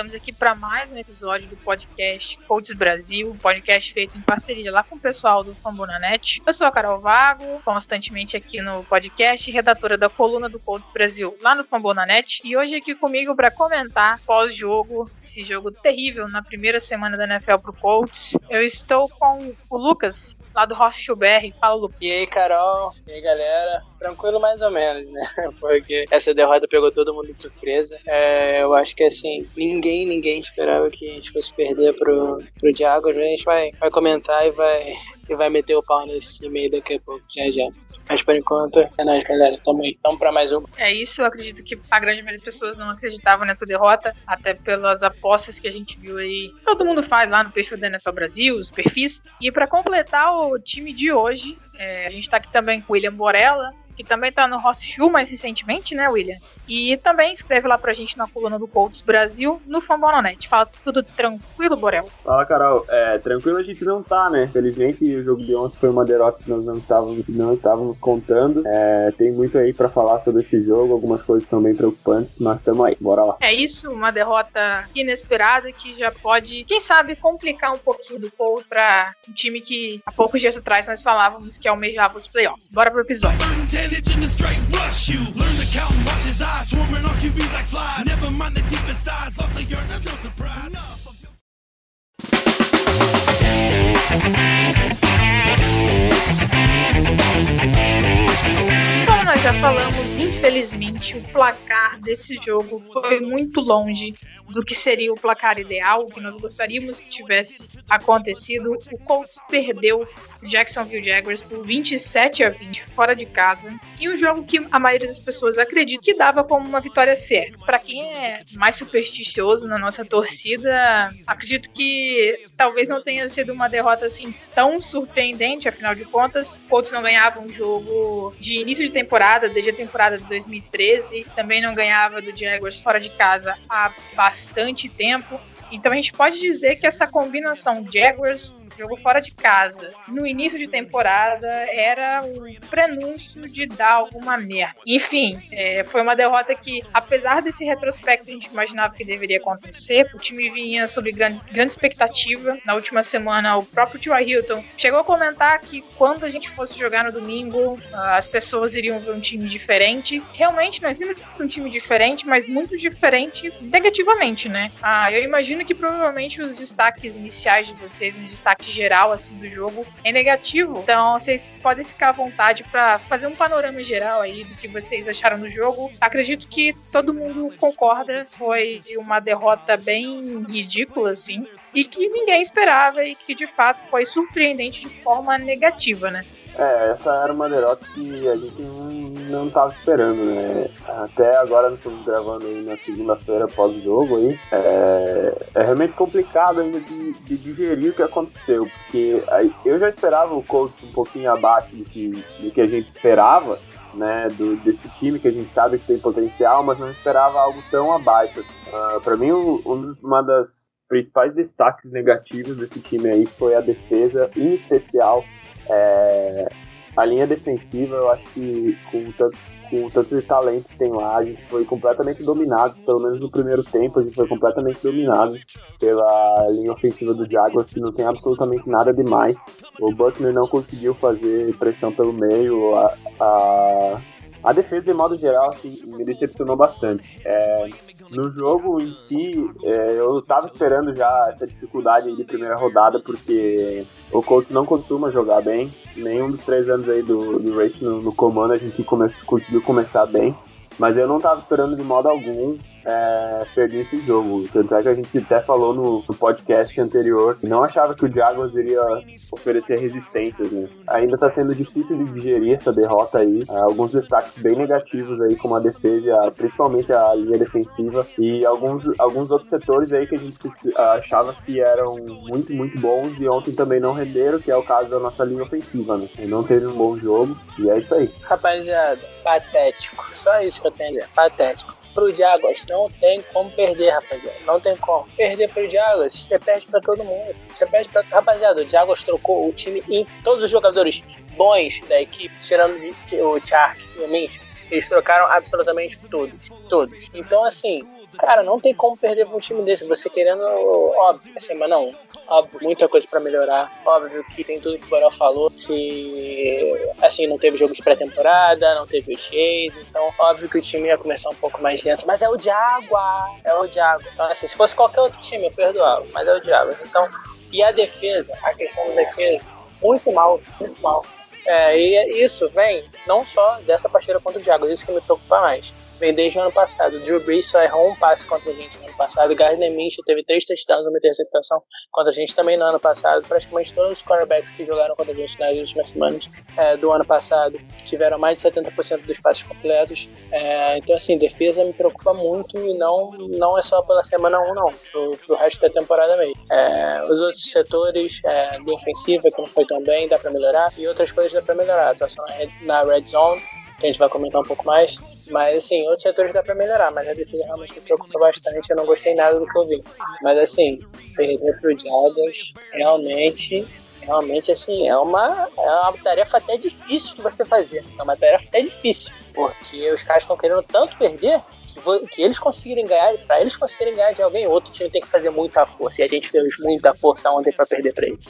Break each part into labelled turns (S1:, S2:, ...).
S1: estamos aqui para mais um episódio do podcast Coaches Brasil, um podcast feito em parceria lá com o pessoal do Fambonanet. Eu sou a Carol Vago, constantemente aqui no podcast, redatora da coluna do Coaches Brasil lá no Fambonanet, e hoje aqui comigo para comentar pós-jogo, esse jogo terrível na primeira semana da NFL pro Colts. Eu estou com o Lucas, lá do Hostel BR. Fala, Lucas.
S2: E aí, Carol? E aí, galera? Tranquilo mais ou menos, né? Porque essa derrota pegou todo mundo de surpresa. É, eu acho que assim, ninguém, ninguém esperava que a gente fosse perder pro, pro Diago. A gente vai, vai comentar e vai, e vai meter o pau nesse meio daqui a pouco, já já. Mas por enquanto, é nóis, galera. Tamo aí. Tamo pra mais um.
S1: É isso, eu acredito que a grande maioria das pessoas não acreditavam nessa derrota, até pelas apostas que a gente viu aí. Todo mundo faz lá no perfil da NFL Brasil, os perfis. E para completar o time de hoje, é, a gente tá aqui também com o William Borella, que também tá no Rossville mais recentemente, né, William? E também escreve lá pra gente na coluna do Colts Brasil, no Fambonanet. Fala tudo tranquilo, Borel?
S3: Fala, Carol. É, tranquilo a gente não tá, né? Felizmente o jogo de ontem foi uma derrota que nós não estávamos, não estávamos contando. É, tem muito aí pra falar sobre esse jogo, algumas coisas são bem preocupantes, mas tamo aí, bora lá.
S1: É isso, uma derrota inesperada que já pode, quem sabe, complicar um pouquinho do Colts pra um time que há poucos dias atrás nós falávamos que almejava os playoffs. Bora pro episódio.
S4: advantage
S1: Como nós já falamos, infelizmente o placar desse jogo foi muito longe do que seria o placar ideal, o que nós gostaríamos que tivesse acontecido. O Colts perdeu Jacksonville Jaguars por 27 a 20 fora de casa. E um jogo que a maioria das pessoas acredita que dava como uma vitória certa. Para quem é mais supersticioso na nossa torcida, acredito que talvez não tenha sido uma derrota assim tão surpreendente, afinal de contas, Colts não ganhava um jogo de início de temporada, desde a temporada de 2013, também não ganhava do Jaguars fora de casa há bastante tempo. Então a gente pode dizer que essa combinação Jaguars, jogo fora de casa, no início de temporada, era um prenúncio de dar alguma merda. Enfim, é, foi uma derrota que, apesar desse retrospecto, a gente imaginava que deveria acontecer. O time vinha sob grande, grande expectativa. Na última semana, o próprio T.Y. Hilton chegou a comentar que quando a gente fosse jogar no domingo, as pessoas iriam ver um time diferente. Realmente, nós vimos um time diferente, mas muito diferente negativamente, né? Ah, eu imagino que provavelmente os destaques iniciais de vocês, um destaque geral assim do jogo, é negativo. Então vocês podem ficar à vontade para fazer um panorama geral aí do que vocês acharam do jogo. Acredito que todo mundo concorda, foi uma derrota bem ridícula assim, e que ninguém esperava e que de fato foi surpreendente de forma negativa, né?
S3: É, essa era uma derrota que a gente não, não tava esperando, né? Até agora nós estamos gravando aí na segunda-feira pós-jogo aí. É, é realmente complicado ainda de, de, digerir o que aconteceu, porque eu já esperava o Colts um pouquinho abaixo do que, do que a gente esperava, né? Do, desse time que a gente sabe que tem potencial, mas não esperava algo tão abaixo. Uh, para mim, um, uma das principais destaques negativos desse time aí foi a defesa, em especial é, a linha defensiva, eu acho que com tanto, com tanto de talento que tem lá, a gente foi completamente dominado, pelo menos no primeiro tempo, a gente foi completamente dominado pela linha ofensiva do Jaguars, que não tem absolutamente nada demais. O Butler não conseguiu fazer pressão pelo meio, a, a, a defesa, de modo geral, assim, me decepcionou bastante. É, no jogo em si, é, eu tava esperando já essa dificuldade de primeira rodada, porque o Colts não costuma jogar bem. Nenhum dos três anos aí do, do Rate no, no comando a gente come, conseguiu começar bem. Mas eu não tava esperando de modo algum é, perder esse jogo. Tanto é que a gente até falou no, no podcast anterior não achava que o Jaguars iria oferecer resistências, né? Ainda tá sendo difícil de digerir essa derrota aí. É, alguns destaques bem negativos aí, como a defesa, principalmente a linha defensiva, e alguns, alguns outros setores aí que a gente achava que eram muito, muito bons e ontem também não renderam, que é o caso da nossa linha ofensiva, né? Não teve um bom jogo e é isso aí.
S2: Rapaziada, patético. Só isso que eu tenho a dizer. Patético pro Jaguars. Não tem como perder, rapaziada. Não tem como. Perder pro Jaguars, você perde pra todo mundo. Você perde pra. Rapaziada, o Jaguars trocou o time em todos os jogadores bons da equipe, tirando o Chark e o. Eles trocaram absolutamente todos. Todos. Então, assim, Cara, não tem como perder pra um time desse. Você querendo, óbvio, é semana 1. Óbvio, muita coisa pra melhorar. Óbvio que tem tudo que o Borel falou. Se, assim, não teve jogos pré-temporada, não teve o Chase. Então, óbvio que o time ia começar um pouco mais lento. Mas é o Jaguar. É o Jaguar. Então, assim, se fosse qualquer outro time, eu perdoava. Mas é o Jaguar. Então, e a defesa, a questão da defesa, muito mal, muito mal. É, e isso vem não só dessa partida contra o Diago, isso que me preocupa mais. Vem desde o ano passado. Drew Brees só errou um passe contra a gente no ano passado. Gardner Minshew teve três touchdowns uma interceptação contra a gente também no ano passado. Praticamente todos os quarterbacks que jogaram contra a gente nas últimas semanas é, do ano passado tiveram mais de 70% dos passes completos. É, então, assim, defesa me preocupa muito e não, não é só pela semana 1, não. Pro, pro resto da temporada mesmo. É, os outros setores, é, defensiva, que não foi tão bem, dá pra melhorar. E outras coisas dá pra melhorar. Atuação na red zone que a gente vai comentar um pouco mais. Mas, assim, outros setores dá pra melhorar, mas a defesa realmente me preocupa bastante. Eu não gostei nada do que eu vi. Mas, assim, perder pro Jaguars, realmente, realmente, assim, é uma, é uma tarefa até difícil de você fazer. É uma tarefa até difícil, porque os caras estão querendo tanto perder que, que eles conseguirem ganhar, para eles conseguirem ganhar de alguém, outro time tem que fazer muita força. E a gente fez muita força ontem para perder para eles.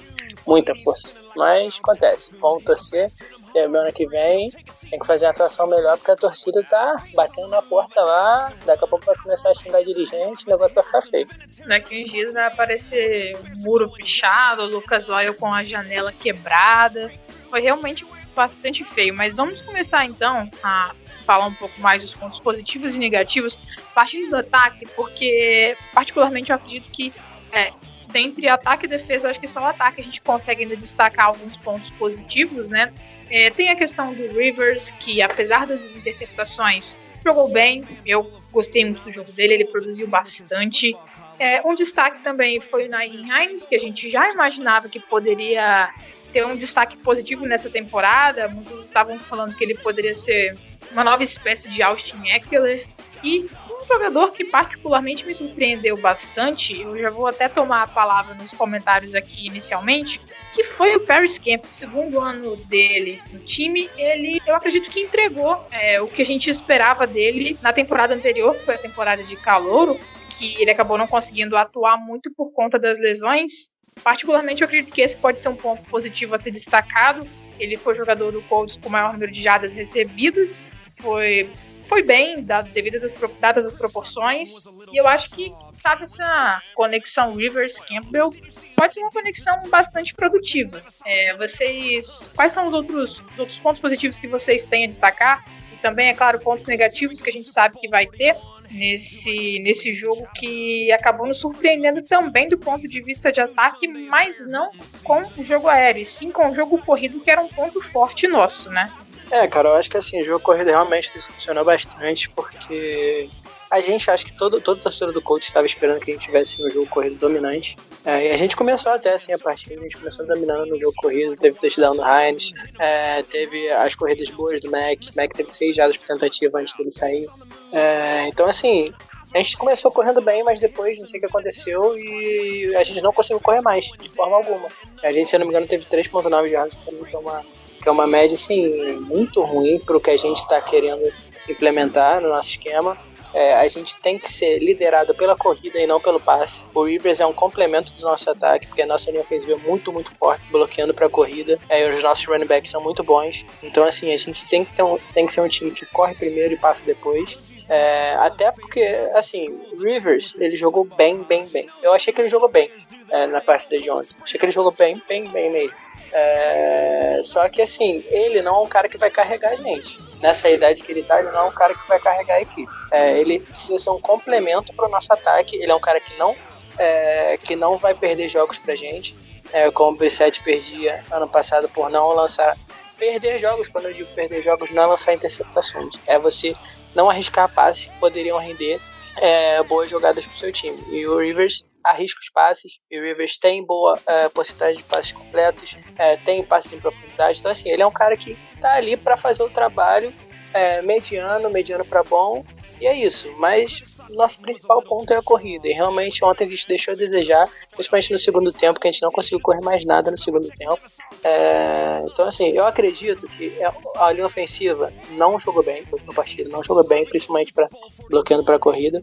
S2: Muita força. Mas acontece. Vamos torcer. Semana que vem tem que fazer uma atuação melhor porque a torcida tá batendo na porta lá. Daqui a pouco vai começar a xingar dirigente, o negócio vai ficar feio.
S1: Daqui uns dias vai aparecer muro pichado, Lucas Oil com a janela quebrada. Foi realmente bastante feio. Mas vamos começar então a falar um pouco mais dos pontos positivos e negativos, partindo do ataque, porque particularmente eu acredito que é, dentre ataque e defesa, acho que só o ataque a gente consegue ainda destacar alguns pontos positivos, né? É, tem a questão do Rivers, que apesar das interceptações, jogou bem. Eu gostei muito do jogo dele, ele produziu bastante. É, um destaque também foi o Nain Hines, que a gente já imaginava que poderia ter um destaque positivo nessa temporada. Muitos estavam falando que ele poderia ser uma nova espécie de Austin Eckler. E um jogador que particularmente me surpreendeu bastante, eu já vou até tomar a palavra nos comentários aqui inicialmente, que foi o Paris Camp, o segundo ano dele no time. Ele, eu acredito que entregou é, o que a gente esperava dele na temporada anterior, que foi a temporada de calouro, que ele acabou não conseguindo atuar muito por conta das lesões. Particularmente, eu acredito que esse pode ser um ponto positivo a ser destacado. Ele foi jogador do Colts com o maior número de jadas recebidas foi foi bem, devido às, dadas as proporções. E eu acho que, sabe, essa conexão Rivers-Campbell pode ser uma conexão bastante produtiva. É, vocês. Quais são os outros, os outros pontos positivos que vocês têm a destacar? E também, é claro, pontos negativos que a gente sabe que vai ter nesse, nesse jogo que acabou nos surpreendendo também do ponto de vista de ataque, mas não com o jogo aéreo, e sim com o jogo corrido, que era um ponto forte nosso, né?
S2: É, cara, eu acho que assim, o jogo corrido realmente funcionou bastante, porque a gente, acho que todo, todo torcedor do coach estava esperando que a gente tivesse um jogo corrido dominante. É, e a gente começou até assim a partida, a gente começou dominando no jogo corrido, teve touchdown do Heinz, é, teve as corridas boas do Mac, o Mac teve seis jadas por tentativa antes dele sair. É, então, assim, a gente começou correndo bem, mas depois não sei o que aconteceu e a gente não conseguiu correr mais, de forma alguma. A gente, se eu não me engano, teve 3.9 jardas, que é uma que é uma média assim, muito ruim para o que a gente está querendo implementar no nosso esquema. É, a gente tem que ser liderado pela corrida e não pelo passe. O Rivers é um complemento do nosso ataque, porque a nossa linha ofensiva é muito, muito forte, bloqueando para a corrida. É, os nossos running backs são muito bons. Então, assim, a gente tem que, um, tem que ser um time que corre primeiro e passa depois. É, até porque, assim, Rivers, ele jogou bem, bem, bem. Eu achei que ele jogou bem é, na partida de ontem. Achei que ele jogou bem, bem, bem mesmo. É, só que assim, ele não é um cara que vai carregar a gente. nessa idade que ele tá, ele não é um cara que vai carregar a equipe. É, ele precisa ser um complemento para o nosso ataque. Ele é um cara que não, é, que não vai perder jogos pra gente, é, como o B7 perdia ano passado por não lançar. Perder jogos, quando eu digo perder jogos, não é lançar interceptações. É você não arriscar passes que poderiam render é, boas jogadas pro seu time. E o Rivers arrisca os passes, e o Rivers tem boa é, possibilidade de passes completos, é, tem passes em profundidade. Então, assim, ele é um cara que tá ali para fazer o trabalho é, mediano, mediano para bom, e é isso. Mas nosso principal ponto é a corrida. E realmente ontem a gente deixou a desejar, principalmente no segundo tempo, que a gente não conseguiu correr mais nada no segundo tempo. É, então, assim, eu acredito que a linha ofensiva não jogou bem no partido, não jogou bem, principalmente para bloqueando para a corrida.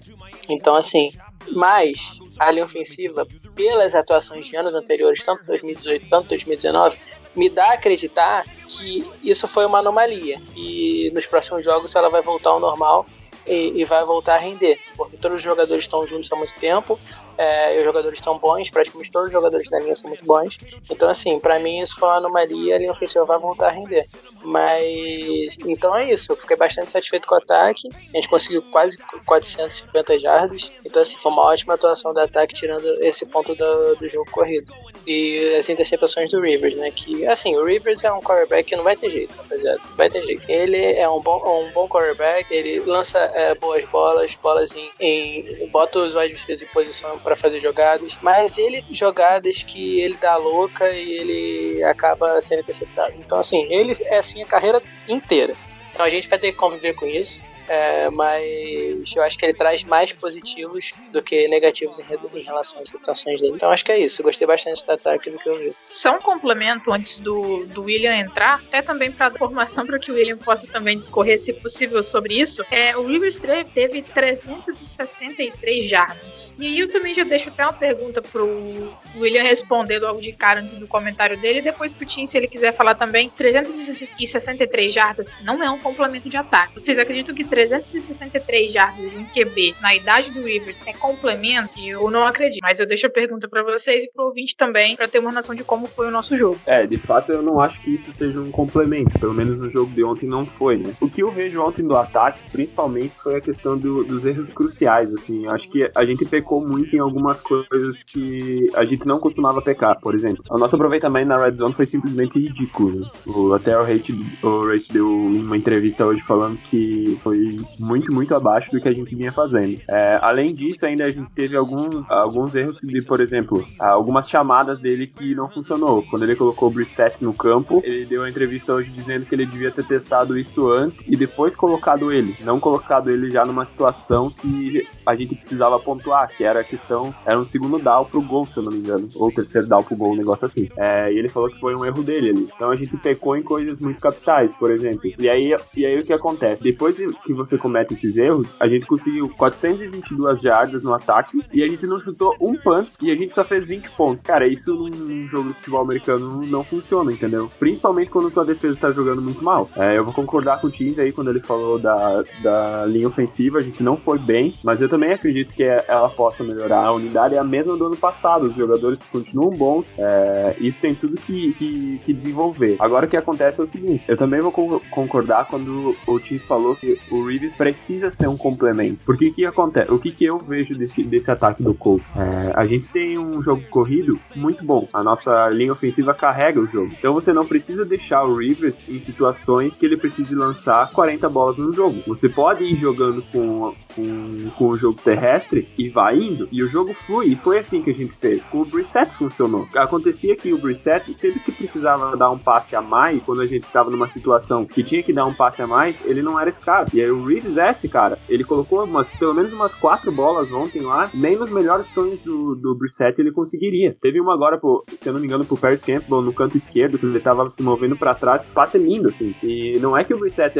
S2: Então, assim, mas a linha ofensiva, pelas atuações de anos anteriores, tanto 2018 quanto 2019, me dá a acreditar que isso foi uma anomalia. E nos próximos jogos ela vai voltar ao normal e, e, vai voltar a render, porque todos os jogadores estão juntos há muito tempo, é, os jogadores estão bons, praticamente todos os jogadores da linha são muito bons. Então, assim, para mim isso foi uma anomalia, a linha ofensiva vai voltar a render. Mas, então é isso, eu fiquei bastante satisfeito com o ataque, a gente conseguiu quase 450 jardas, então, assim, foi uma ótima atuação do ataque, tirando esse ponto do, do jogo corrido e as interceptações do Rivers, né? Que, assim, o Rivers é um quarterback que não vai ter jeito, rapaziada. Não vai ter jeito. Ele é um bom, um bom quarterback, ele lança é, boas bolas, bolas em, em. bota os wide em posição para fazer jogadas, mas ele, jogadas que ele dá louca e ele acaba sendo interceptado. Então, assim, ele é assim a carreira inteira. Então a gente vai ter que conviver com isso. É, mas eu acho que ele traz mais positivos do que negativos em, em relação às situações dele. Então acho que é isso. Eu gostei bastante do ataque do que eu vi.
S1: Só um complemento antes do, do William entrar, até também para formação para que o William possa também discorrer, se possível, sobre isso. É, o Rivers teve 363 jardas. E aí eu também já deixo até uma pergunta pro William responder logo de cara antes do comentário dele, e depois pro Tim, se ele quiser falar também. 363 jardas não é um complemento de ataque. Vocês acreditam que 363 jardas de um QB na idade do Rivers é complemento, eu não acredito. Mas eu deixo a pergunta para vocês e pro ouvinte também, para ter uma noção de como foi o nosso jogo.
S3: É, de fato eu não acho que isso seja um complemento, pelo menos no jogo de ontem não foi, né? O que eu vejo ontem do ataque, principalmente, foi a questão do, dos erros cruciais, assim. Eu acho que a gente pecou muito em algumas coisas que a gente não costumava pecar, por exemplo. O nosso aproveitamento na Red Zone foi simplesmente ridículo. O, até o Rate, o deu uma entrevista hoje falando que foi muito, muito abaixo do que a gente vinha fazendo. É, além disso, ainda a gente teve alguns, alguns erros de, por exemplo, algumas chamadas dele que não funcionou. Quando ele colocou o Brissett no campo, ele deu uma entrevista hoje dizendo que ele devia ter testado isso antes e depois colocado ele, não colocado ele já numa situação que a gente precisava pontuar, que era a questão, era um segundo down pro gol, se eu não me engano, ou terceiro down pro gol, um negócio assim. É, e ele falou que foi um erro dele ali. Então a gente pecou em coisas muito capitais, por exemplo. E aí, e aí o que acontece? Depois que você comete esses erros, a gente conseguiu 422 jardas no ataque e a gente não chutou um punt e a gente só fez 20 pontos. Cara, isso num jogo de futebol americano não funciona, entendeu? Principalmente quando tua defesa tá jogando muito mal. É, eu vou concordar com o Tins aí quando ele falou da, da linha ofensiva, a gente não foi bem, mas eu também acredito que ela possa melhorar. A unidade é a mesma do ano passado, os jogadores continuam bons, é, isso tem tudo que, que, que, desenvolver. Agora o que acontece é o seguinte, eu também vou concordar quando o Tins falou que o Reeves precisa ser um complemento. Porque que acontece? O que, que eu vejo desse, desse ataque do Colts? É, a gente tem um jogo corrido muito bom. A nossa linha ofensiva carrega o jogo. Então você não precisa deixar o Rivers em situações que ele precise lançar 40 bolas no jogo. Você pode ir jogando com, com, com o jogo terrestre e vai indo. E o jogo flui. E foi assim que a gente fez. Com o Brissett funcionou. Acontecia que o Brissett, sempre que precisava dar um passe a mais, quando a gente estava numa situação que tinha que dar um passe a mais, ele não era esse. E aí o Rivers fizesse, cara, ele colocou umas, pelo menos umas quatro bolas ontem lá, nem nos melhores sonhos do, do Brissett ele conseguiria. Teve uma agora, pro, se eu não me engano, pro Paris Campbell no canto esquerdo, que ele tava se movendo para trás, passe lindo, assim. E não é que o Brissett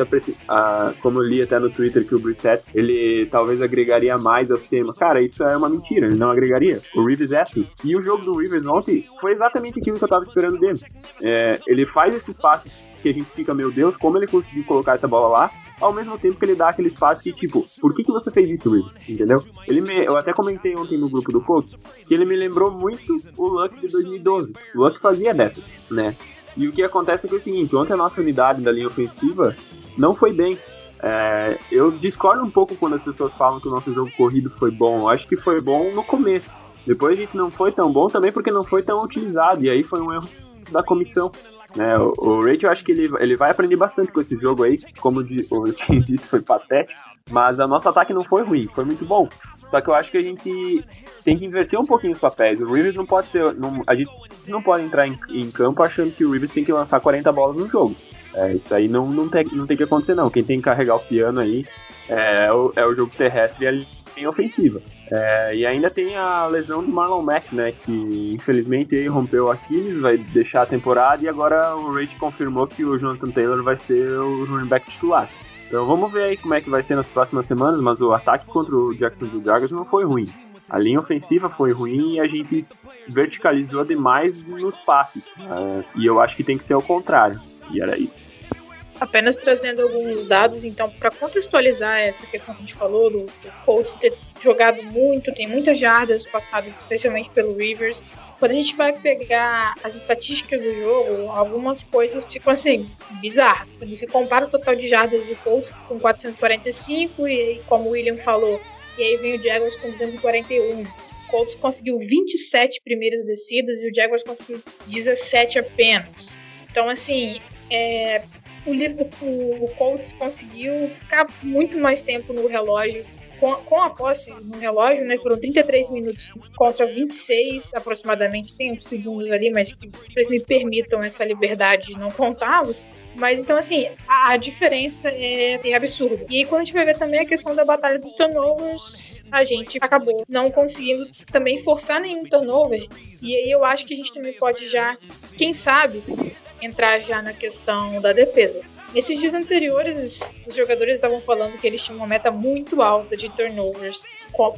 S3: como eu li até no Twitter que o Brissett, ele talvez agregaria mais ao tema. Cara, isso é uma mentira, ele não agregaria. O Rivers é. E o jogo do Rivers ontem foi exatamente aquilo que eu tava esperando dele. É, ele faz esses passes que a gente fica, meu Deus, como ele conseguiu colocar essa bola lá, ao mesmo tempo que ele dá aquele espaço que, tipo, por que, que você fez isso, Will? Entendeu? Ele me, eu até comentei ontem no grupo do Colts que ele me lembrou muito o Luck de 2012. O Luck fazia dessas, né? E o que acontece é, que é o seguinte, ontem a nossa unidade da linha ofensiva não foi bem. É, eu discordo um pouco quando as pessoas falam que o nosso jogo corrido foi bom. Eu acho que foi bom no começo. Depois a gente não foi tão bom também porque não foi tão utilizado. E aí foi um erro da comissão. Né? O, o Rachel, eu acho que ele, ele vai aprender bastante com esse jogo aí. Como o Tim disse, foi patético. Mas o nosso ataque não foi ruim, foi muito bom. Só que eu acho que a gente tem que inverter um pouquinho os papéis. O Rivers não pode ser. Não, a gente não pode entrar em, em, campo achando que o Rivers tem que lançar 40 bolas no jogo. É, isso aí não, não, tem, não tem que acontecer, não. Quem tem que carregar o piano aí é, é o, é o jogo terrestre e a linha ofensiva. É, e ainda tem a lesão do Marlon Mack, né? Que infelizmente aí rompeu o Aquiles, vai deixar a temporada e agora o Rage confirmou que o Jonathan Taylor vai ser o running back titular. Então vamos ver aí como é que vai ser nas próximas semanas, mas o ataque contra o Jacksonville Jaguars não foi ruim. A linha ofensiva foi ruim e a gente verticalizou demais nos passes. Uh, e eu acho que tem que ser o contrário. E era isso.
S1: Apenas trazendo alguns dados, então, para contextualizar essa questão que a gente falou do, do Colts ter jogado muito, tem muitas jardas passadas, especialmente pelo Rivers. Quando a gente vai pegar as estatísticas do jogo, algumas coisas ficam assim, bizarras. Quando você compara o total de jardas do Colts com 445, e como o William falou, e aí vem o Jaguars com 241. O Colts conseguiu 27 primeiras descidas e o Jaguars conseguiu 17 apenas. Então, assim, é, o, o Colts conseguiu ficar muito mais tempo no relógio com, com a posse no relógio, né, foram 33 minutos contra 26 aproximadamente, tem uns segundos ali, mas que eles me permitam essa liberdade de não contá-los. Mas então, assim, a, a diferença é, é, absurda. E aí, quando a gente vai ver também a questão da batalha dos turnovers, a gente acabou não conseguindo também forçar nenhum turnover. E aí eu acho que a gente também pode já, quem sabe, entrar já na questão da defesa. Nesses dias anteriores, os jogadores estavam falando que eles tinham uma meta muito alta de turnovers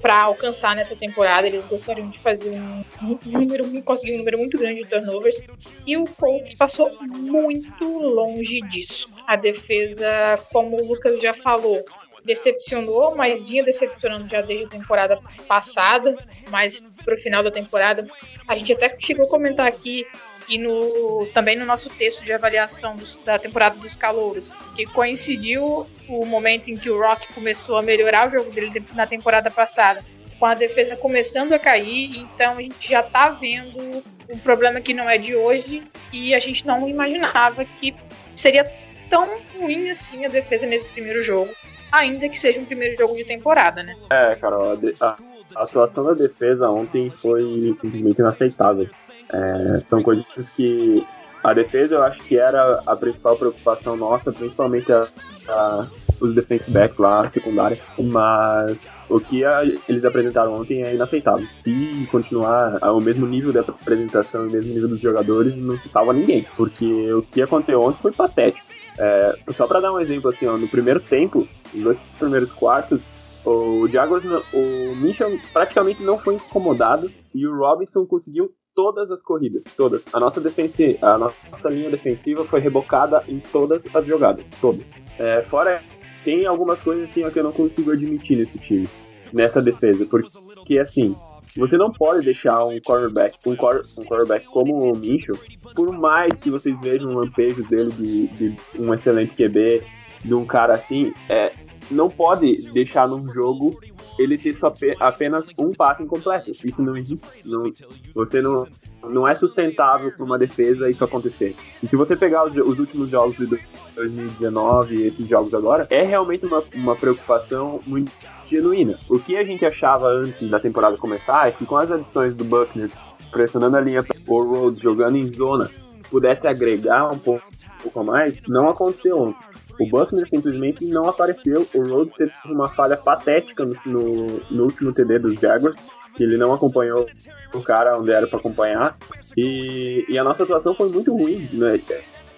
S1: para alcançar nessa temporada. Eles gostariam de fazer um, número, conseguir um número muito grande de turnovers. E o Colts passou muito longe disso. A defesa, como o Lucas já falou, decepcionou, mas vinha decepcionando já desde a temporada passada, mas pro final da temporada. A gente até chegou a comentar aqui e no, também no nosso texto de avaliação dos, da temporada dos calouros, que coincidiu o momento em que o Rock começou a melhorar o jogo dele na temporada passada, com a defesa começando a cair, então a gente já tá vendo um problema que não é de hoje e a gente não imaginava que seria tão ruim assim a defesa nesse primeiro jogo, ainda que seja um primeiro jogo de temporada, né?
S3: É, Carol, a, a atuação da defesa ontem foi simplesmente inaceitável. É, são coisas que a defesa eu acho que era a principal preocupação nossa, principalmente a, a, os defense backs lá, a secundária, mas o que a, eles apresentaram ontem é inaceitável. Se continuar ao mesmo nível da apresentação e mesmo nível dos jogadores, não se salva ninguém, porque o que aconteceu ontem foi patético. É, só para dar um exemplo assim, ó, no primeiro tempo, nos dois primeiros quartos, o Jaguars, o Mitchell praticamente não foi incomodado e o Robinson conseguiu todas as corridas, todas. A nossa, defensi a nossa linha defensiva foi rebocada em todas as jogadas, todas. É, fora, tem algumas coisas assim ó, que eu não consigo admitir nesse time, nessa defesa, porque assim, você não pode deixar um quarterback, um, core, um quarterback como o Mitchell, por mais que vocês vejam um lampejo dele de, de um excelente QB, de um cara assim, é, não pode deixar num jogo ele ter só apenas um passe incompleto. Isso não existe. Não, você não, não é sustentável para uma defesa isso acontecer. E se você pegar os, os, últimos jogos de 2019, esses jogos agora, é realmente uma, uma preocupação muito genuína. O que a gente achava antes da temporada começar é que com as adições do Buckner pressionando a linha o Rhodes jogando em zona pudesse agregar um pouco, um pouco mais, não aconteceu ontem. O Buckner simplesmente não apareceu. O Rhodes teve uma falha patética no, no, no último TD dos Jaguars, que ele não acompanhou o cara onde era para acompanhar. E, e, a nossa atuação foi muito ruim. Né?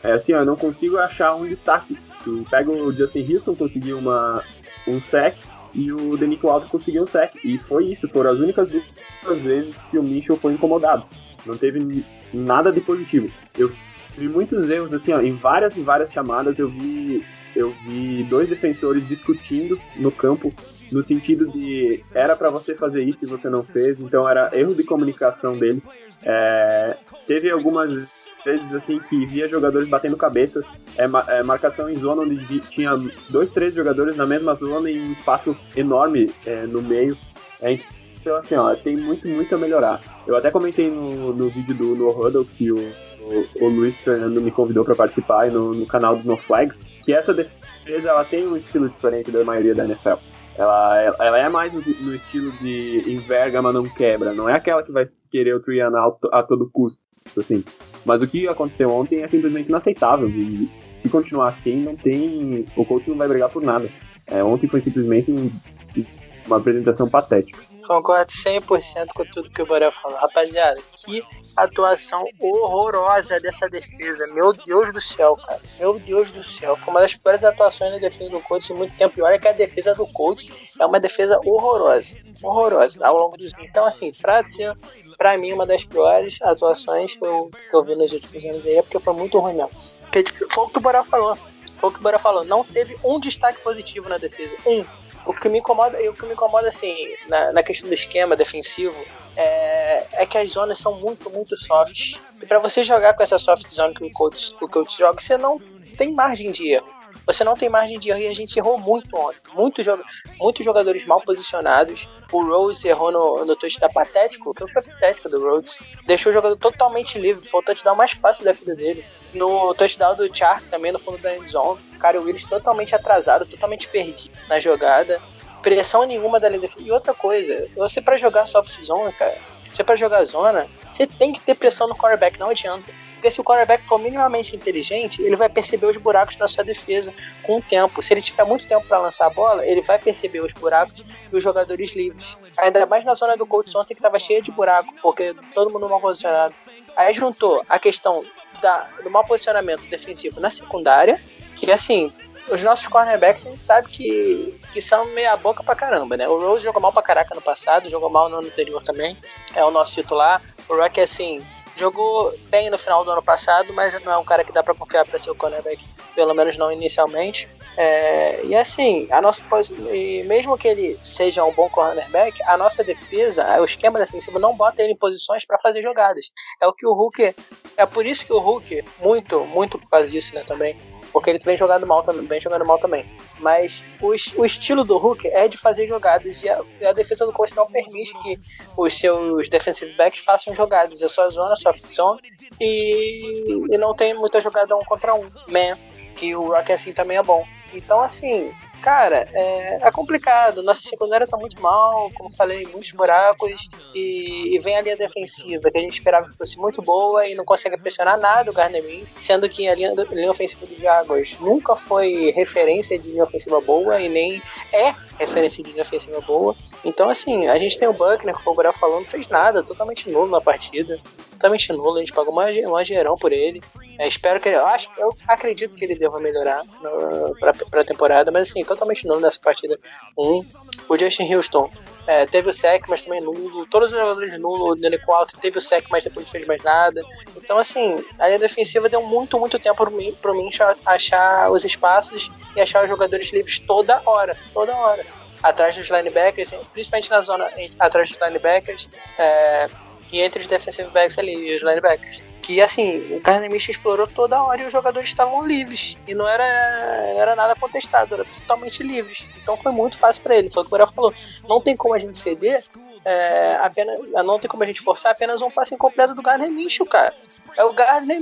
S3: É assim, ó, eu não consigo achar um destaque. Tu pega o Justin Houston, conseguiu uma, um sec, e o Denico Alves conseguiu um sec. E foi isso, foram as únicas duas vezes que o Mitchell foi incomodado. Não teve nada de positivo. Eu vi muitos erros, assim, ó, em várias e várias chamadas eu vi, eu vi dois defensores discutindo no campo no sentido de era para você fazer isso e você não fez, então era erro de comunicação deles. É, teve algumas vezes assim que via jogadores batendo cabeça, é, é marcação em zona onde tinha dois, três jogadores na mesma zona em um espaço enorme é, no meio. É, então assim, ó, tem muito, muito a melhorar. Eu até comentei no, no vídeo do No Huddle que o, o, o Luiz Fernando me convidou para participar no, no canal do No Flag, que essa defesa ela tem um estilo diferente da maioria da NFL. Ela, ela é mais no, estilo de enverga, mas não quebra. Não é aquela que vai querer o Triana a todo custo. Assim. Mas o que aconteceu ontem é simplesmente inaceitável. E se continuar assim, não tem. O coach não vai brigar por nada. É, ontem foi simplesmente um, uma apresentação patética.
S2: Concordo 100% com tudo que o Borel falou. Rapaziada, que atuação horrorosa dessa defesa. Meu Deus do céu, cara. Meu Deus do céu. Foi uma das piores atuações na defesa do Colts em muito tempo. E olha que a defesa do Colts é uma defesa horrorosa. Horrorosa ao longo dos. Então, assim, pra ser pra mim, uma das piores atuações que eu, que eu vi nos últimos anos aí é porque foi muito ruim mesmo. Porque, tipo, foi o que o Borel falou. Foi o que o Borel falou. Não teve um destaque positivo na defesa. Um. O que me incomoda, o que me incomoda assim, na, na questão do esquema defensivo, é, é, que as zonas são muito, muito softs. E para você jogar com essa soft zone que o coach, o coach joga, você não tem margem de erro. Você não tem margem de erro e a gente errou muito ontem. Muitos, muitos jogadores mal posicionados. O Rhodes errou no, no touchdown patético, que foi patético do Rhodes. Deixou o jogador totalmente livre. Foi o touchdown mais fácil da vida dele. No touchdown do Chark também, no fundo da end zone. Cara, o Willis totalmente atrasado, totalmente perdido na jogada. Pressão nenhuma da linha E outra coisa, você para jogar soft zone, cara, você para jogar zona, você tem que ter pressão no quarterback, não adianta. Porque se o quarterback for minimamente inteligente, ele vai perceber os buracos na sua defesa com o tempo. Se ele tiver muito tempo para lançar a bola, ele vai perceber os buracos e os jogadores livres. Ainda mais na zona do Colts ontem que estava cheia de buraco, porque todo mundo mal posicionado. Aí juntou a questão da, do mau posicionamento defensivo na secundária, que assim, os nossos cornerbacks a gente sabe que, que são meia boca pra caramba, né? O Rose jogou mal pra caraca no passado, jogou mal no ano anterior também. É o nosso titular. O Rock, assim, Jogou bem no final do ano passado, mas não é um cara que dá para confiar para ser o cornerback, pelo menos não inicialmente. É, e assim, a nossa e mesmo que ele seja um bom cornerback, a nossa defesa, o esquema defensivo não bota ele em posições para fazer jogadas. É o que o Hulk, é por isso que o Hulk, muito, muito por causa disso, né, também, porque ele vem jogando mal, vem jogando mal também. Mas o, o estilo do Hulk é de fazer jogadas e a, a defesa do Colts não permite que os seus defensive backs façam jogadas. É só zona, soft zone e, e não tem muita jogada um contra um. Man, que o Rock assim também é bom. Então, assim, cara, é, é, complicado. Nossa secundária tá muito mal, como falei, muitos buracos. E, e, vem a linha defensiva, que a gente esperava que fosse muito boa e não consegue pressionar nada o Garnemin, sendo que a linha, linha ofensiva do Jaguars nunca foi referência de linha ofensiva boa e nem é referência de linha ofensiva boa. Então, assim, a gente tem o Buckner, que o Gabriel falou, não fez nada, totalmente nulo na partida. Totalmente nulo, a gente pagou uma, uma gerão por ele. É, espero que ele. Eu, acho, eu acredito que ele deva melhorar no, pra, pra temporada, mas assim, totalmente nulo nessa partida 1. Um, o Justin Houston é, teve o sec, mas também nulo. Todos os jogadores nulo, o Danico Alto teve o sec, mas depois não fez mais nada. Então, assim, a linha defensiva deu muito, muito tempo pro mim, pro mim achar os espaços e achar os jogadores livres toda hora. Toda hora. Atrás dos linebackers, principalmente na zona atrás dos linebackers. É, e entre os defensive backs ali e os linebackers. Que assim, o Carnemish explorou toda hora e os jogadores estavam livres. E não era, não era nada contestado, era totalmente livres. Então foi muito fácil para ele. Foi o que o Borel falou. Não tem como a gente ceder é, apenas, não tem como a gente forçar apenas um passe incompleto do Gardner cara. É o Gardner.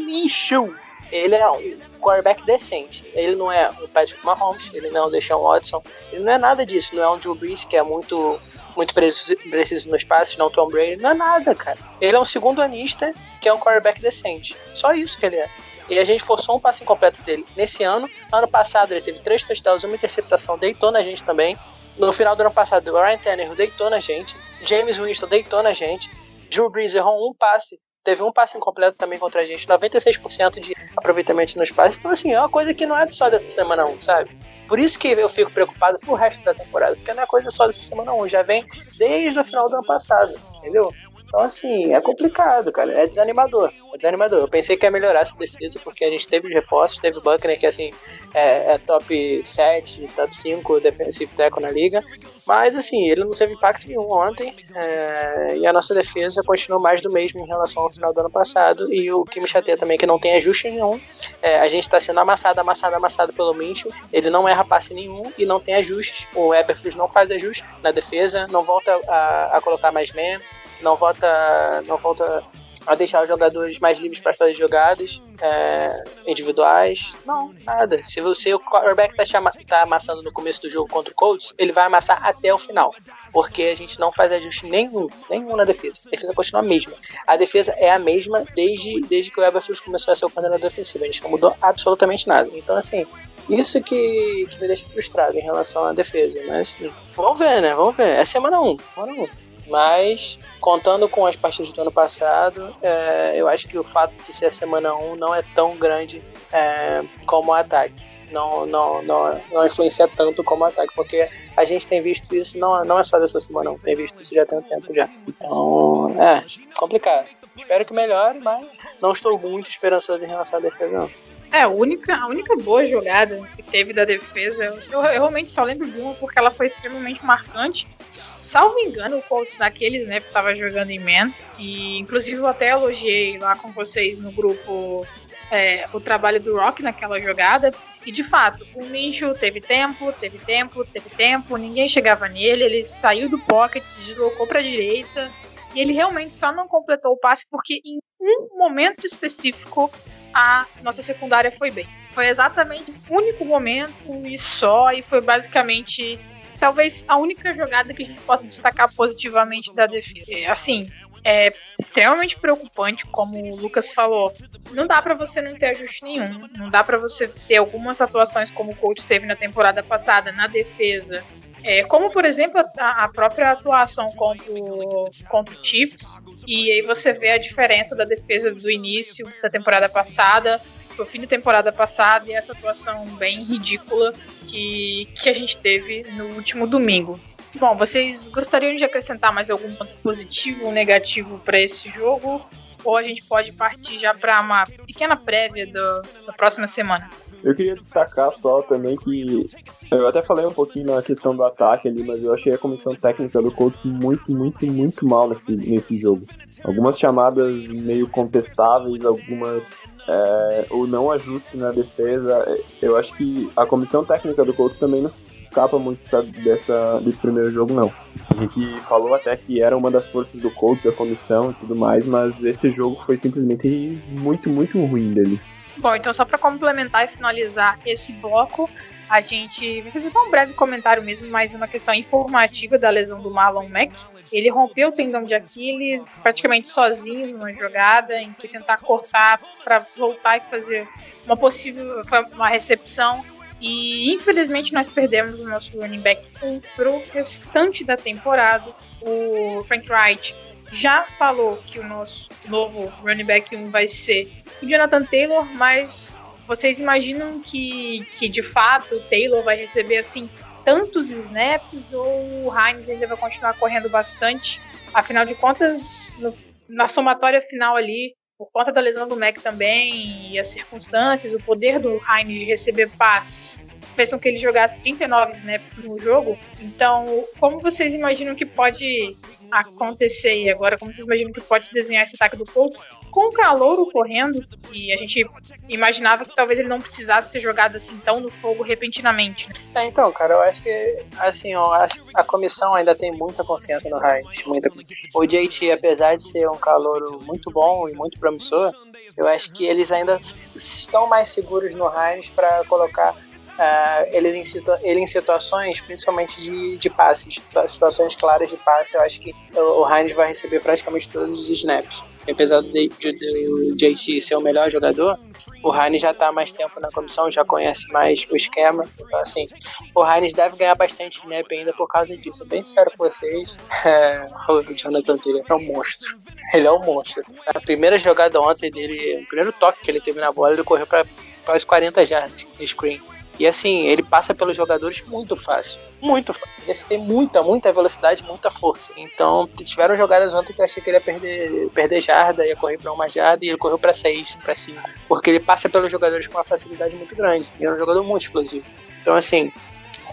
S2: Ele é um quarterback decente. Ele não é o Patrick Mahomes, ele não é o Deshaun Watson, ele não é nada disso. Não é um Drew Brees que é muito muito preciso, nos passes, não Tom Brady, não é nada, cara. Ele é um segundo anista que é um quarterback decente. Só isso que ele é. E a gente forçou um passe incompleto dele nesse ano. Ano passado ele teve três touchdowns, uma interceptação, deitou na gente também. No final do ano passado, o Ryan Tannehill deitou na gente. James Winston deitou na gente. Drew Brees errou um passe Teve um passe incompleto também contra a gente, 96% de aproveitamento nos passes. Então, assim, é uma coisa que não é só dessa semana 1, sabe? Por isso que eu fico preocupado pro resto da temporada, porque não é coisa só dessa semana 1, já vem desde o final do ano passado, entendeu? Então, assim, é complicado, cara. É desanimador. É desanimador. Eu pensei que ia melhorar essa defesa, porque a gente teve os reforços, teve o Buckner, que, assim, é, é top 7, top 5 defensive tackle na liga. Mas, assim, ele não teve impacto nenhum ontem. É, e a nossa defesa continuou mais do mesmo em relação ao final do ano passado. E o que me chateia também é que não tem ajuste nenhum. É, a gente está sendo amassado, amassado, amassado pelo Minchel. Ele não erra passe nenhum e não tem ajustes. O Eberflus não faz ajuste na defesa, não volta a, a colocar mais man não volta, não volta a deixar os jogadores mais livres para fazer jogadas é, individuais. Não, nada. Se você o quarterback tá, chama, tá amassando no começo do jogo contra o Colts, ele vai amassar até o final. Porque a gente não faz ajuste nenhum, nenhum na defesa. A defesa continua a mesma. A defesa é a mesma desde, desde que o Eberflus começou a ser o coordenador defensivo. A gente não mudou absolutamente nada. Então, assim, isso que, que me deixa frustrado em relação à defesa. Mas, vamos ver, né? Vamos ver. É semana 1. Semana 1. Mas contando com as partidas do ano passado, é, eu acho que o fato de ser a semana 1 não é tão grande é, como o ataque. Não, não, não, não influencia tanto como o ataque, porque a gente tem visto isso, não, não é só dessa semana, não, tem visto isso já tem um tempo já. Então, é complicado. Espero que melhore, mas não estou muito esperançoso em relação à defesa, não.
S1: É, a única, a única boa jogada que teve da defesa, eu, eu, realmente só lembro de uma porque ela foi extremamente marcante. Salvo engano, o Colts daqueles, né, que tava jogando em Man. E inclusive eu até elogiei lá com vocês no grupo é, o trabalho do Rock naquela jogada. E de fato, o Minshew teve tempo, teve tempo, teve tempo, ninguém chegava nele, ele saiu do pocket, se deslocou para a direita. E ele realmente só não completou o passe porque em um momento específico a nossa secundária foi bem. Foi exatamente o único momento e só, e foi basicamente talvez a única jogada que a gente possa destacar positivamente da defesa. É, assim, é extremamente preocupante, como o Lucas falou. Não dá para você não ter ajuste nenhum. Não dá para você ter algumas atuações como o coach teve na temporada passada na defesa é, como, por exemplo, a, a, própria atuação contra o, contra o Chiefs, e aí você vê a diferença da defesa do início da temporada passada pro fim da temporada passada e essa atuação bem ridícula que, que a gente teve no último domingo. Bom, vocês gostariam de acrescentar mais algum ponto positivo ou negativo para esse jogo? Ou a gente pode partir já para uma pequena prévia do, da próxima semana?
S3: Eu queria destacar só também que eu até falei um pouquinho na questão do ataque ali, mas eu achei a comissão técnica do Colts muito, muito, muito mal nesse, nesse jogo. Algumas chamadas meio contestáveis, algumas é, o não ajuste na defesa. Eu acho que a comissão técnica do Colts também não escapa muito dessa, desse primeiro jogo, não. A gente falou até que era uma das forças do Colts, a comissão e tudo mais, mas esse jogo foi simplesmente muito, muito ruim deles.
S1: Bom, então só para complementar e finalizar esse bloco, a gente vai fazer só um breve comentário mesmo, mas uma questão informativa da lesão do Marlon Mack. Ele rompeu o tendão de Aquiles praticamente sozinho numa jogada em que tentar cortar para voltar e fazer uma possível uma recepção. E infelizmente nós perdemos o nosso running back 1 pro restante da temporada. O Frank Wright já falou que o nosso novo running back 1 vai ser o Jonathan Taylor, mas vocês imaginam que, que de fato o Taylor vai receber assim tantos snaps ou o Hines ainda vai continuar correndo bastante? Afinal de contas, no, na somatória final ali, por conta da lesão do Mac também e as circunstâncias, o poder do Hines de receber passes fez com que ele jogasse 39 snaps no jogo. Então, como vocês imaginam que pode acontecer agora como vocês imaginam que pode se desenhar esse ataque do Colts com o calor correndo e a gente imaginava que talvez ele não precisasse ser jogado assim tão no fogo repentinamente. Né?
S2: É, então, cara, eu acho que assim, ó, a comissão ainda tem muita confiança no Heinz, muita O JT, apesar de ser um calor muito bom e muito promissor, eu acho que eles ainda estão mais seguros no Heinz para colocar uh, eles em situa ele em situações, principalmente de, de passes, situações claras de passe, eu acho que o, o Heinz vai receber praticamente todos os snaps. Apesar do, de, de, JT ser o melhor jogador, o Heinz já está mais tempo na comissão, já conhece mais o esquema. Então, assim, o Heinz deve ganhar bastante snap ainda por causa disso. Bem sincero com vocês, o Jonathan Taylor é um monstro. Ele é um monstro. A primeira jogada ontem dele, o primeiro toque que ele teve na bola, ele correu para quase 40 jardas de screen. E assim, ele passa pelos jogadores muito fácil. Muito fácil. Ele tem muita, muita velocidade, muita força. Então, tiveram jogadas ontem que eu achei que ele ia perder, perder jarda, ia correr para uma jarda, e ele correu para seis, para cinco. Porque ele passa pelos jogadores com uma facilidade muito grande. E é um jogador muito explosivo. Então, assim,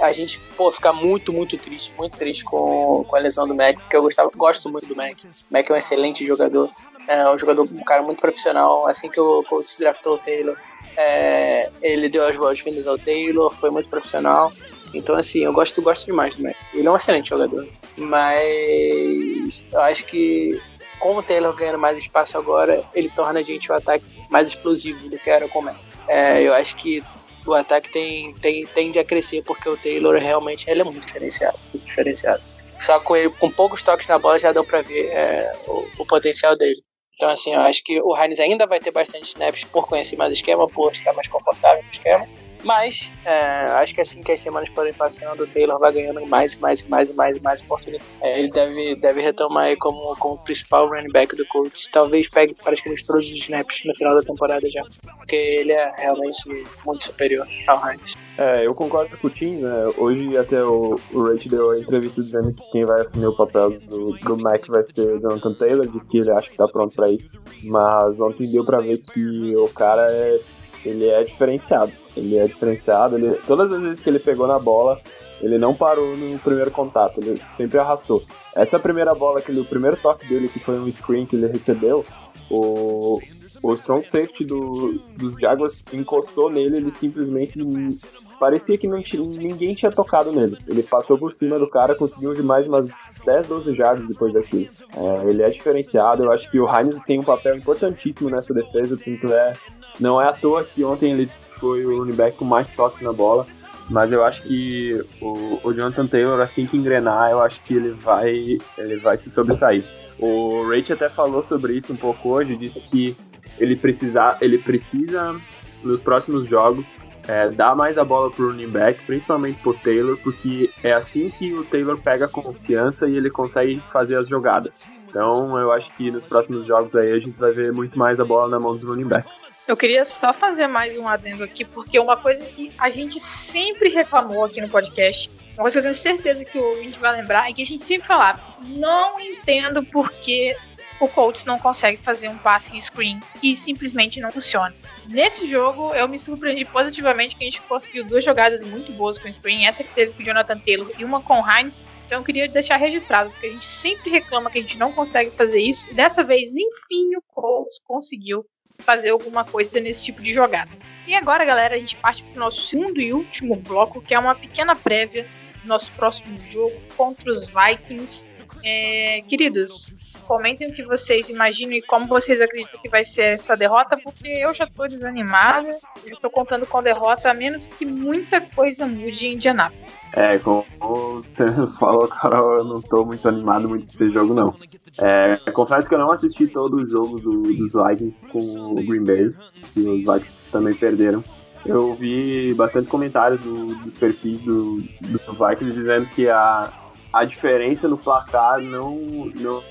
S2: a gente, pô, fica muito, muito triste, muito triste com, com a lesão do Mac, porque eu gostava, gosto muito do Mac. O Mac é um excelente jogador. É um jogador, um cara muito profissional. Assim que o Colts draftou o Taylor, é, ele deu as boas-vindas ao Taylor, foi muito profissional. Então, assim, eu gosto, gosto demais do Mac. Ele é um excelente jogador. Mas eu acho que com o Taylor ganhando mais espaço agora, ele torna a gente o ataque mais explosivo do que era com o Mac. É, eu acho que o ataque tem, tem, tende a crescer porque o Taylor realmente ele é muito diferenciado, muito diferenciado. Só com ele, com poucos toques na bola já deu para ver é, o, o, potencial dele. Então assim, eu acho que o Heinz ainda vai ter bastante snaps por conhecer mais o esquema, por estar mais confortável no esquema. Mas é, acho que assim que as semanas forem passando, o Taylor vai ganhando mais, mais, mais, mais, mais oportunidades. É, ele deve, deve retomar aí como, como principal running back do Colts. Talvez pegue praticamente todos os snaps no final da temporada já. Porque ele é realmente muito superior ao Heinz.
S3: É, eu concordo com o Tim, né? Hoje até o, o Rich deu a entrevista dizendo que quem vai assumir o papel do, do Mac vai ser Jonathan Taylor, diz que ele acha que tá pronto para isso. Mas ontem deu para ver que o cara é ele é diferenciado. Ele é diferenciado. Ele, todas as vezes que ele pegou na bola, ele não parou no primeiro contato, ele sempre arrastou. Essa primeira bola, aquele, o primeiro toque dele, que foi um screen que ele recebeu, o, o strong safety do, dos Jaguars encostou nele, ele simplesmente parecia que não ninguém tinha tocado nele. Ele passou por cima do cara, conseguiu de mais umas 10, 12 jardas depois daquilo. É, ele é diferenciado, eu acho que o Heinz tem um papel importantíssimo nessa defesa, tanto é não é à toa que ontem ele foi o running back com mais toques na bola, mas eu acho que o, o Jonathan Taylor, assim que engrenar, eu acho que ele vai, ele vai se sobressair. O Rach até falou sobre isso um pouco hoje, disse que ele precisa, ele precisa nos próximos jogos é, dar mais a bola pro running back, principalmente pro Taylor, porque é assim que o Taylor pega confiança e ele consegue fazer as jogadas. Então eu acho que nos próximos jogos aí a gente vai ver muito mais a bola na mão dos running backs.
S1: Eu queria só fazer mais um adendo aqui, porque uma coisa que a gente sempre reclamou aqui no podcast, uma coisa que eu tenho certeza que o ouvinte vai lembrar, é que a gente sempre falava: não entendo por que o Colts não consegue fazer um passe em screen e simplesmente não funciona. Nesse jogo, eu me surpreendi positivamente que a gente conseguiu duas jogadas muito boas com o screen, essa que teve com o Jonathan Taylor e uma com o Hines. Então eu queria deixar registrado, porque a gente sempre reclama que a gente não consegue fazer isso. E dessa vez, enfim, o Colts conseguiu fazer alguma coisa nesse tipo de jogada. E agora, galera, a gente parte para o nosso segundo e último bloco, que é uma pequena prévia do nosso próximo jogo contra os Vikings. É, queridos, comentem o que vocês imaginam e como vocês acreditam que vai ser essa derrota, porque eu já estou desanimada, eu estou contando com a derrota, a menos que muita coisa mude em Indianápolis.
S3: É, como o Thanos falou, Carol, eu não estou muito animado muito com esse jogo, não. É, confesso que eu não assisti todo o jogo do, dos Vikings com o Green Bay, e os Vikings também perderam. Eu vi bastante comentários do, dos perfis do, do Vikings dizendo que a, a diferença no placar não, não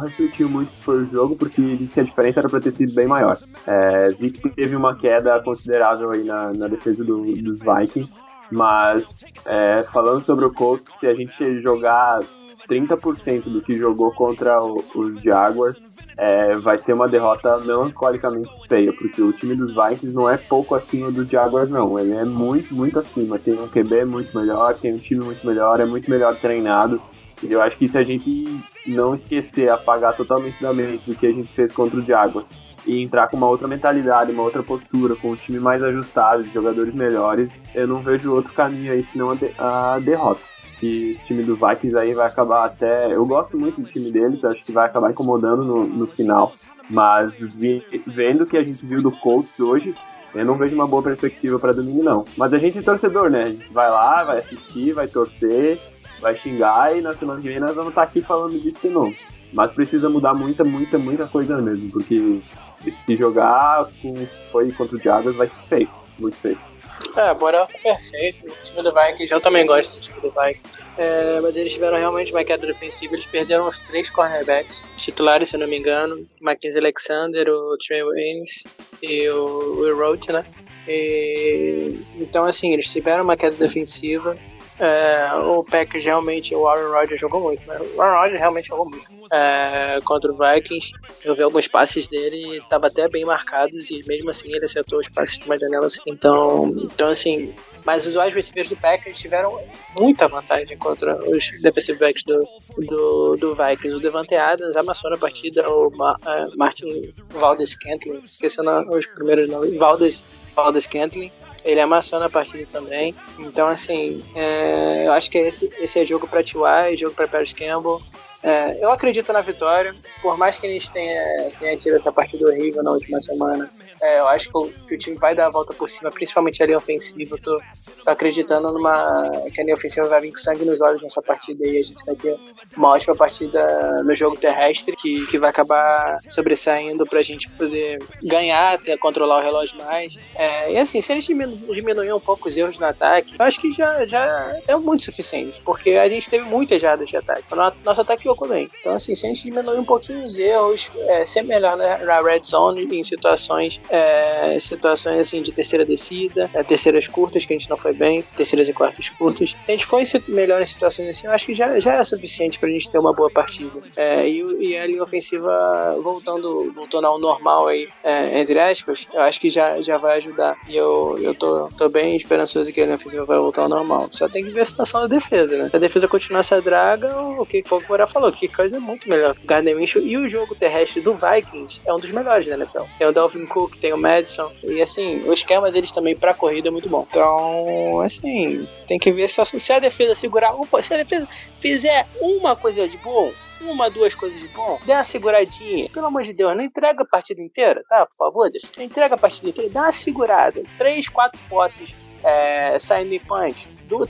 S3: refletiu muito sobre o jogo, porque disse que a diferença era para ter sido bem maior. É, vi que teve uma queda considerável aí na, na defesa do, dos Vikings, mas é, falando sobre o Colts, se a gente jogar 30% do que jogou contra o, os Jaguars, é, vai ser uma derrota melancolicamente feia, porque o time dos Vikings não é pouco acima dos Jaguars, não. Ele é muito, muito acima. Tem um QB muito melhor, tem um time muito melhor, é muito melhor treinado. E eu acho que se a gente não esquecer, apagar totalmente da mente o que a gente fez contra o Jaguars e entrar com uma outra mentalidade, uma outra postura, com um time mais ajustado, jogadores melhores, eu não vejo outro caminho aí senão a, de a derrota que o time do Vikings aí vai acabar até. Eu gosto muito do time deles, acho que vai acabar incomodando no, no final. Mas vi, vendo que a gente viu do Colts hoje, eu não vejo uma boa perspectiva para domingo, não. Mas a gente é torcedor, né? A gente vai lá, vai assistir, vai torcer, vai xingar e na semana que vem nós vamos estar aqui falando disso de novo. Mas precisa mudar muita, muita, muita coisa mesmo, porque se jogar com foi contra o Jaguars vai ser feio, muito feio.
S2: É, Borel foi perfeito. O time do Vikings, eu também gosto do time do Vikings. É, mas eles tiveram realmente uma queda defensiva. Eles perderam os três cornerbacks titulares, se não me engano: Mackenzie Alexander, o Trey Waynes e o Will Roach, né? E, então, assim, eles tiveram uma queda defensiva. É, o Packers realmente, o Aaron Rodgers jogou muito, né? O Aaron Rodgers realmente jogou muito é, contra o Vikings. Eu vi alguns passes dele, tava até bem marcados e mesmo assim ele acertou os passes de uma janela. Assim. Então, então assim, mas os wide receivers do Packers tiveram muita vantagem contra os defensive backs do, do, do Vikings. O Devante Adams amassou na partida, o Ma, uh, Martin Valdes Kentley, esquecendo os primeiros nomes, Valdes, Valdes Kentley ele amassou na partida também. Então, assim, é, eu acho que esse, esse é jogo para T.Y., jogo para Paris Campbell. É, eu acredito na vitória, por mais que eles tenham tenha tido essa partida horrível na última semana. É, eu acho que o, que o, time vai dar a volta por cima, principalmente a linha ofensiva. Eu tô, tô acreditando numa, que a linha ofensiva vai vir com sangue nos olhos nessa partida e a gente vai ter uma ótima partida no jogo terrestre que, que vai acabar sobressaindo pra gente poder ganhar, ter, controlar o relógio mais. É, e assim, se eles diminu diminuir um pouco os erros no ataque, eu acho que já, já é muito suficiente, porque a gente teve muitas jardas de ataque. Nosso ataque jogou bem. Então, assim, se a gente diminuir um pouquinho os erros, é, ser melhor na, na red zone em situações é, situações assim de terceira descida, é, terceiras curtas, que a gente não foi bem, terceiras e quartas curtas. Se a gente for melhor em situações assim, eu acho que já, já é suficiente pra gente ter uma boa partida. É, e, e, a linha ofensiva voltando, voltando ao normal aí, é, entre aspas, eu acho que já, já vai ajudar. E eu, eu tô, tô bem esperançoso que a linha ofensiva vai voltar ao normal. Só tem que ver a situação da defesa, né? Se a defesa continuar essa draga, o que foi o Moura falou, que coisa é muito melhor. O Gardner Minshew e o jogo terrestre do Vikings é um dos melhores da NFL. Tem o Dalvin Cook, tem o Madison. E assim, o esquema deles também pra corrida é muito bom. Então, assim, tem que ver se, se a defesa segurar. Opa, se a defesa fizer uma coisa de bom, uma, duas coisas de bom, dê uma seguradinha. Pelo amor de Deus, não entrega a partida inteira, tá? Por favor, deixa. Entrega a partida inteira, dá uma segurada. Três, quatro posses é, signing punch. Do,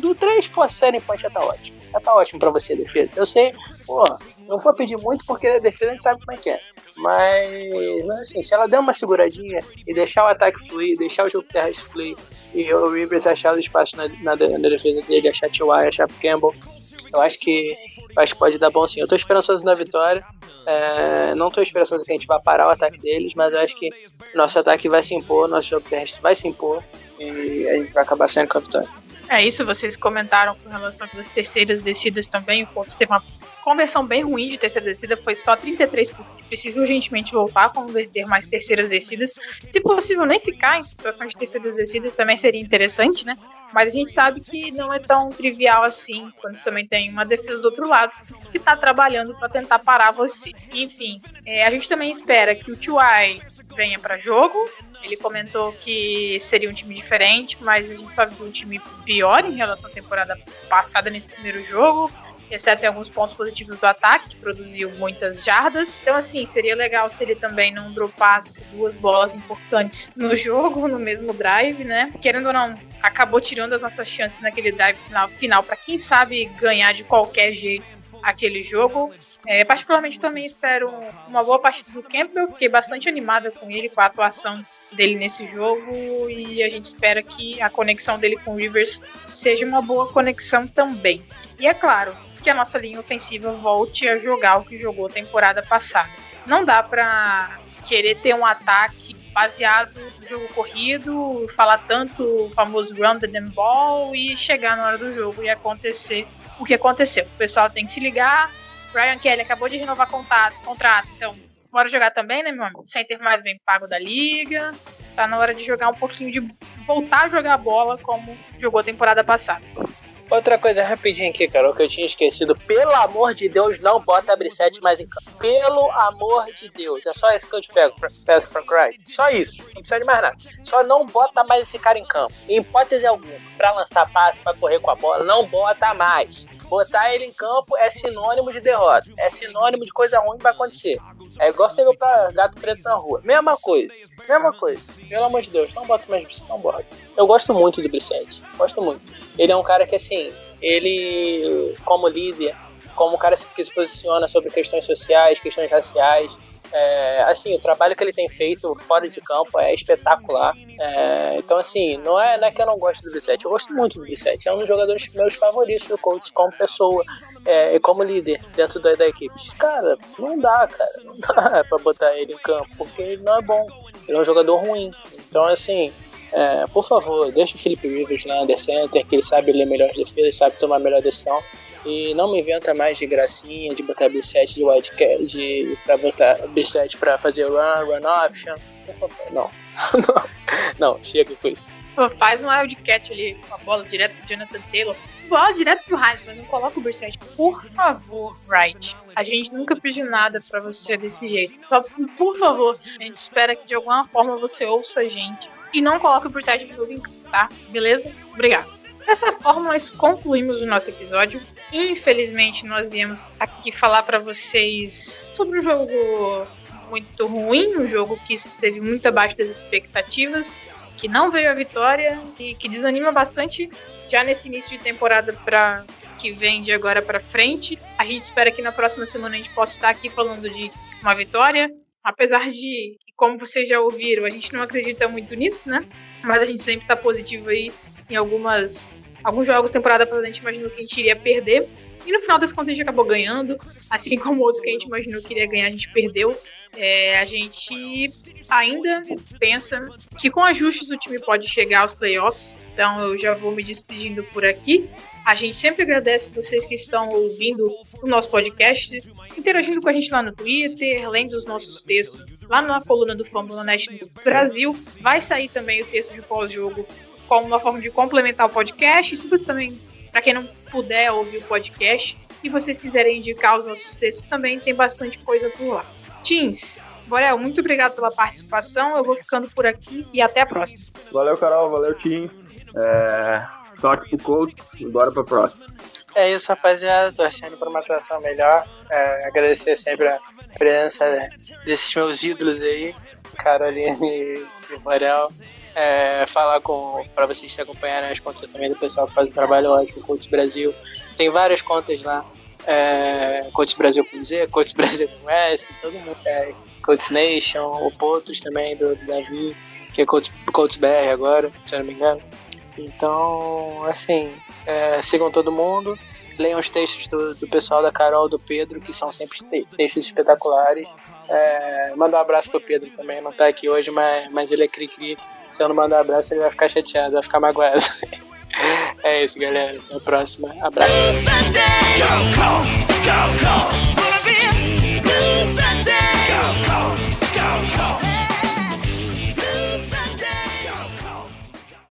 S2: do três posses signing punch já tá ótimo. Já tá ótimo pra você, defesa. Eu sei, pô, não vou pedir muito porque a defesa a gente sabe como é que é. Mas, mas assim, se ela der uma seguradinha e deixar o ataque fluir, deixar o jogo terrestre fluir e o Rivers achar o espaço na, na, na defesa dele, achar T.Y., achar Campbell, eu acho que eu acho que pode dar bom sim. Eu tô esperançoso na vitória. É, não tô esperançoso que a gente vá parar o ataque deles, mas eu acho que nosso ataque vai se impor, nosso jogo terrestre vai se impor e a gente vai acabar sendo campeão.
S1: É isso, vocês comentaram com relação às terceiras descidas também. O Colts teve uma conversão bem ruim de terceira descida, foi só 33%. Precisa urgentemente voltar a converter mais terceiras descidas. Se possível, nem ficar em situação de terceiras descidas também seria interessante, né? Mas a gente sabe que não é tão trivial assim quando você também tem uma defesa do outro lado que está trabalhando para tentar parar você. Enfim, é, a gente também espera que o Tuai venha para jogo. Ele comentou que seria um time diferente, mas a gente só viu um time pior em relação à temporada passada nesse primeiro jogo exceto em alguns pontos positivos do ataque, que produziu muitas jardas. Então, assim, seria legal se ele também não dropasse duas bolas importantes no jogo, no mesmo drive, né? Querendo ou não, acabou tirando as nossas chances naquele drive final, final para quem sabe ganhar de qualquer jeito aquele jogo. É, particularmente também espero uma boa partida do Campbell. Fiquei bastante animada com ele, com a atuação dele nesse jogo. E a gente espera que a conexão dele com o Rivers seja uma boa conexão também. E é claro, que a nossa linha ofensiva volte a jogar o que jogou temporada passada. Não dá para querer ter um ataque baseado no jogo corrido, falar tanto o famoso the damn ball e chegar na hora do jogo e acontecer o que aconteceu. O pessoal tem que se ligar. Ryan Kelly acabou de renovar contrato, contrato então bora jogar também, né, meu amigo? Center mais bem pago da liga. Tá na hora de jogar um pouquinho de voltar a jogar bola como jogou a temporada passada.
S2: Outra coisa rapidinho aqui, Carol, que eu tinha esquecido. Pelo amor de Deus, não bota a Brissette mais em campo. Pelo amor de Deus. É só isso que eu te pego, peço from Christ. Só isso. Não precisa de mais nada. Só não bota mais esse cara em campo. Em hipótese alguma. Pra lançar passe, pra correr com a bola, não bota mais. Botar ele em campo é sinônimo de derrota. É sinônimo de coisa ruim que vai acontecer. É igual você ver pra gato preto na rua. Mesma coisa. Mesma coisa. Pelo amor de Deus, não bota mais Brissette, não bota. Eu gosto muito do Brissette. Gosto muito. Ele é um cara que, assim, ele, como líder, como um cara que se posiciona sobre questões sociais, questões raciais, é, assim, o trabalho que ele tem feito fora de campo é espetacular. É, então, assim, não é, não é que eu não gosto do Brissette, eu gosto muito do Brissette. É um dos jogadores meus favoritos do coach como pessoa é, e como líder dentro da, da equipe. Cara, não dá, cara. Não dá pra botar ele em campo, porque ele não é bom. Ele é um jogador ruim. Então, assim, É, por favor, deixa o Felipe Rivers na under center, que ele sabe ler melhor as defesas, sabe tomar melhor decisão. E não me inventa mais de gracinha, de botar B7 de wildcat, de, pra botar B7 pra fazer run, run option. Não. não. Não, chega com isso.
S1: Pô, Faz um wildcat ali com a bola direto pro Jonathan Taylor. Bola direto pro mas não coloca o Brissett. Por favor, Wright. A gente nunca pediu nada pra você desse jeito. Só, por favor, a gente espera que de alguma forma você ouça a gente. E não coloque o Brissett de novo em campo, tá? Beleza? Obrigado. Dessa forma, nós concluímos o nosso episódio. Infelizmente, nós viemos aqui falar pra vocês sobre um jogo muito ruim, um jogo que esteve muito abaixo das expectativas, que não veio a vitória e que desanima bastante já nesse início de temporada para que vem de agora para frente. A gente espera que na próxima semana a gente possa estar aqui falando de uma vitória, apesar de, como vocês já ouviram, a gente não acredita muito nisso, né? Mas a gente sempre está positivo aí em algumas alguns jogos temporada passada a gente imaginou que a gente iria perder. E no final das contas a gente acabou ganhando, assim como outros que a gente imaginou que iria ganhar, a gente perdeu. É, a gente ainda pensa que com ajustes o time pode chegar aos playoffs. Então eu já vou me despedindo por aqui. A gente sempre agradece vocês que estão ouvindo o nosso podcast, interagindo com a gente lá no Twitter, lendo os nossos textos lá na coluna do Fórmula Net no Brasil. Vai sair também o texto de pós-jogo como uma forma de complementar o podcast. E se você também, para quem não puder ouvir o podcast e vocês quiserem indicar os nossos textos também, tem bastante coisa por lá. Teams, Borel, muito obrigado pela participação. Eu vou ficando por aqui e até a próxima.
S3: Valeu, Carol. Valeu, Tim. É... Sorte pro coach e bora pra próxima.
S2: É isso, rapaziada. Torcendo por uma atuação melhor. É, agradecer sempre a presença desses meus ídolos aí, Caroline e Morel. É, falar com para vocês que acompanharem as contas também do pessoal que faz um trabalho ótimo, Coach Brasil. Tem várias contas lá. É, Coach Brasil com Z, Coach Brasil com S, todo mundo. É, Coach Nation, o Potos também do, do Davi, que é Coach, Coach BR agora, se eu não me engano. Então, assim, é, sigam todo mundo. Leiam os textos do, do pessoal da Carol, do Pedro, que são sempre te- textos espetaculares. É, mandar um abraço pro Pedro também, não tá aqui hoje, mas, mas ele é cri-cri. Se eu não mandar um abraço, ele vai ficar chateado, vai ficar magoado. é isso, galera. Até a próxima. Abraço.
S4: Go, Go,